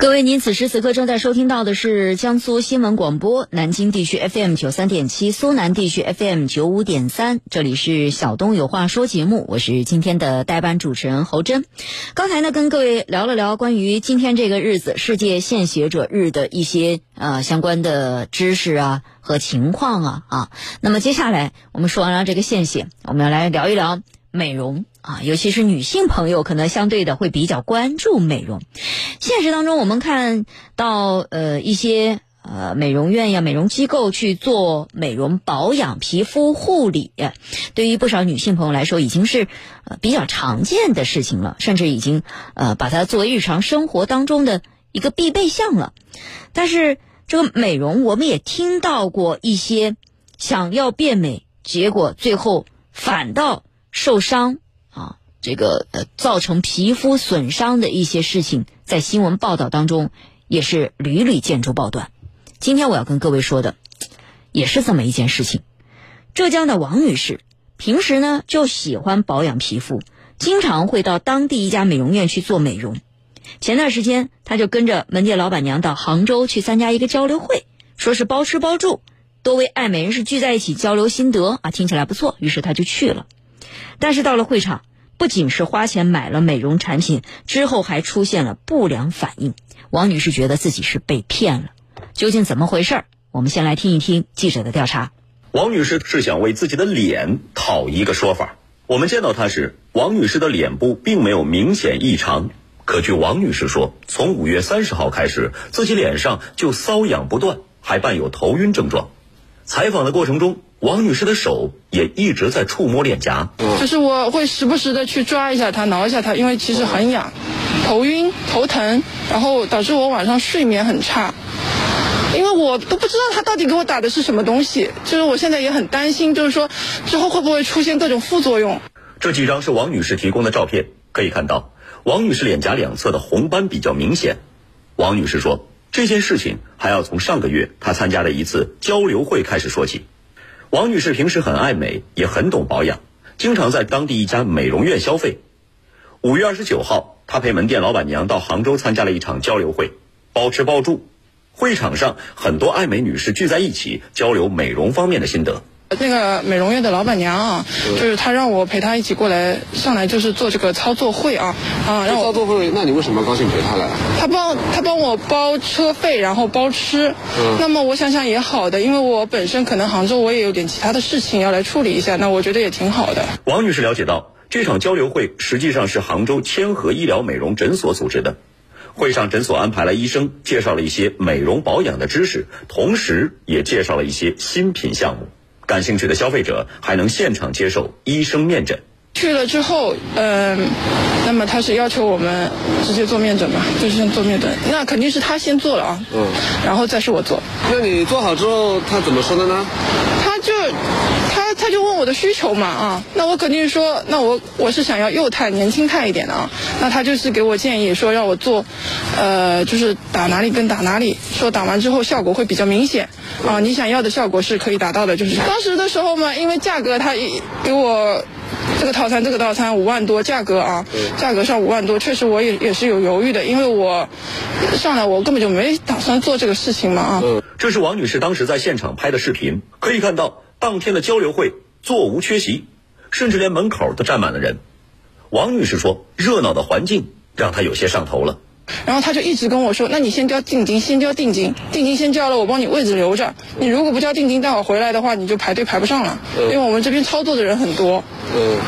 各位，您此时此刻正在收听到的是江苏新闻广播南京地区 FM 九三点七，苏南地区 FM 九五点三，这里是小东有话说节目，我是今天的代班主持人侯真。刚才呢，跟各位聊了聊关于今天这个日子世界献血者日的一些呃相关的知识啊和情况啊啊。那么接下来我们说完了这个献血，我们要来聊一聊美容。啊，尤其是女性朋友，可能相对的会比较关注美容。现实当中，我们看到呃一些呃美容院呀、美容机构去做美容保养、皮肤护理，对于不少女性朋友来说，已经是呃比较常见的事情了，甚至已经呃把它作为日常生活当中的一个必备项了。但是这个美容，我们也听到过一些想要变美，结果最后反倒受伤啊。这个呃，造成皮肤损伤的一些事情，在新闻报道当中也是屡屡见诸报端。今天我要跟各位说的，也是这么一件事情。浙江的王女士平时呢就喜欢保养皮肤，经常会到当地一家美容院去做美容。前段时间，她就跟着门店老板娘到杭州去参加一个交流会，说是包吃包住，多位爱美人士聚在一起交流心得啊，听起来不错，于是她就去了。但是到了会场。不仅是花钱买了美容产品，之后还出现了不良反应。王女士觉得自己是被骗了，究竟怎么回事？我们先来听一听记者的调查。王女士是想为自己的脸讨一个说法。我们见到她时，王女士的脸部并没有明显异常。可据王女士说，从五月三十号开始，自己脸上就瘙痒不断，还伴有头晕症状。采访的过程中。王女士的手也一直在触摸脸颊，就是我会时不时的去抓一下它，挠一下它，因为其实很痒，头晕、头疼，然后导致我晚上睡眠很差，因为我都不知道他到底给我打的是什么东西，就是我现在也很担心，就是说之后会不会出现各种副作用。这几张是王女士提供的照片，可以看到王女士脸颊两侧的红斑比较明显。王女士说，这件事情还要从上个月她参加的一次交流会开始说起。王女士平时很爱美，也很懂保养，经常在当地一家美容院消费。五月二十九号，她陪门店老板娘到杭州参加了一场交流会，包吃包住。会场上，很多爱美女士聚在一起交流美容方面的心得。那个美容院的老板娘啊，就是她让我陪她一起过来上来，就是做这个操作会啊啊。让操作会，那你为什么高兴陪她来？她帮她帮我包车费，然后包吃。嗯。那么我想想也好的，因为我本身可能杭州我也有点其他的事情要来处理一下，那我觉得也挺好的。王女士了解到，这场交流会实际上是杭州千和医疗美容诊所组织的。会上，诊所安排了医生介绍了一些美容保养的知识，同时也介绍了一些新品项目。感兴趣的消费者还能现场接受医生面诊。去了之后，嗯，那么他是要求我们直接做面诊吧，就是先做面诊。那肯定是他先做了啊，嗯，然后再是我做。那你做好之后，他怎么说的呢？他就他他就问我的需求嘛啊，那我肯定是说，那我我是想要幼态年轻态一点的啊。那他就是给我建议说让我做，呃，就是打哪里跟打哪里，说打完之后效果会比较明显。啊，你想要的效果是可以达到的，就是当时的时候嘛，因为价格他给我这个套餐，这个套餐五万多，价格啊，价格上五万多，确实我也也是有犹豫的，因为我上来我根本就没打算做这个事情嘛啊。这是王女士当时在现场拍的视频，可以看到当天的交流会座无缺席，甚至连门口都站满了人。王女士说，热闹的环境让她有些上头了。然后他就一直跟我说：“那你先交定金，先交定金，定金先交了，我帮你位置留着。你如果不交定金，待会回来的话，你就排队排不上了，因为我们这边操作的人很多。”嗯，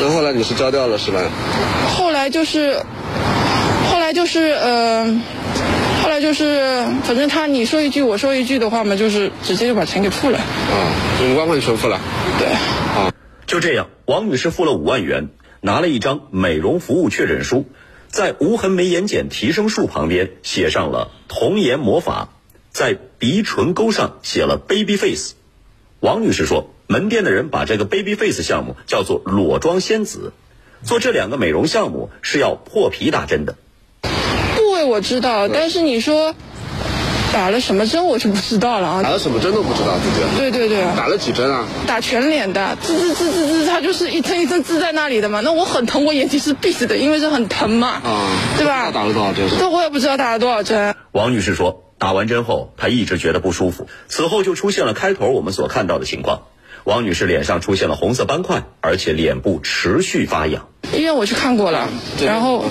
那后来你是交掉了是吧？后来就是，后来就是，呃，后来就是，反正他你说一句我说一句的话嘛，就是直接就把钱给付了。啊，五万块全付了。对。啊，就这样，王女士付了五万元，拿了一张美容服务确诊书。在无痕眉眼睑提升术旁边写上了童颜魔法，在鼻唇沟上写了 baby face。王女士说，门店的人把这个 baby face 项目叫做裸妆仙子。做这两个美容项目是要破皮打针的。部位我知道，但是你说打了什么针我就不知道了啊。打了什么针都不知道自己。对对对，打了几针啊？打全脸的，滋滋滋滋滋，它就是一针一针滋在那里的嘛。那我很疼，我眼睛是闭着的，因为是很疼嘛。啊，对吧？打了多少针？这我也不知道打了多少针。王女士说，打完针后她一直觉得不舒服，此后就出现了开头我们所看到的情况。王女士脸上出现了红色斑块，而且脸部持续发痒。医院我去看过了，然后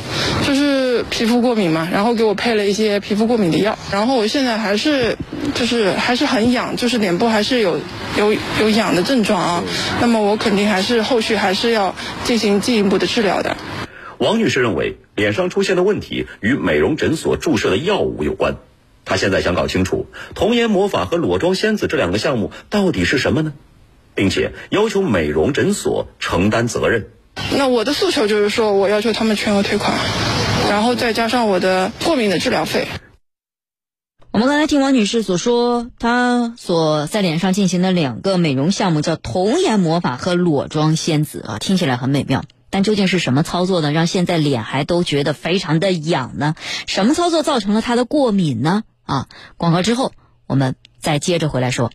就是皮肤过敏嘛，然后给我配了一些皮肤过敏的药，然后我现在还是就是还是很痒，就是脸部还是有有有痒的症状啊。那么我肯定还是后续还是要进行进一步的治疗的。王女士认为，脸上出现的问题与美容诊所注射的药物有关。她现在想搞清楚童颜魔法和裸妆仙子这两个项目到底是什么呢？并且要求美容诊所承担责任。那我的诉求就是说，我要求他们全额退款，然后再加上我的过敏的治疗费。我们刚才听王女士所说，她所在脸上进行的两个美容项目叫童颜魔法和裸妆仙子啊，听起来很美妙。但究竟是什么操作呢，让现在脸还都觉得非常的痒呢？什么操作造成了她的过敏呢？啊，广告之后我们再接着回来说。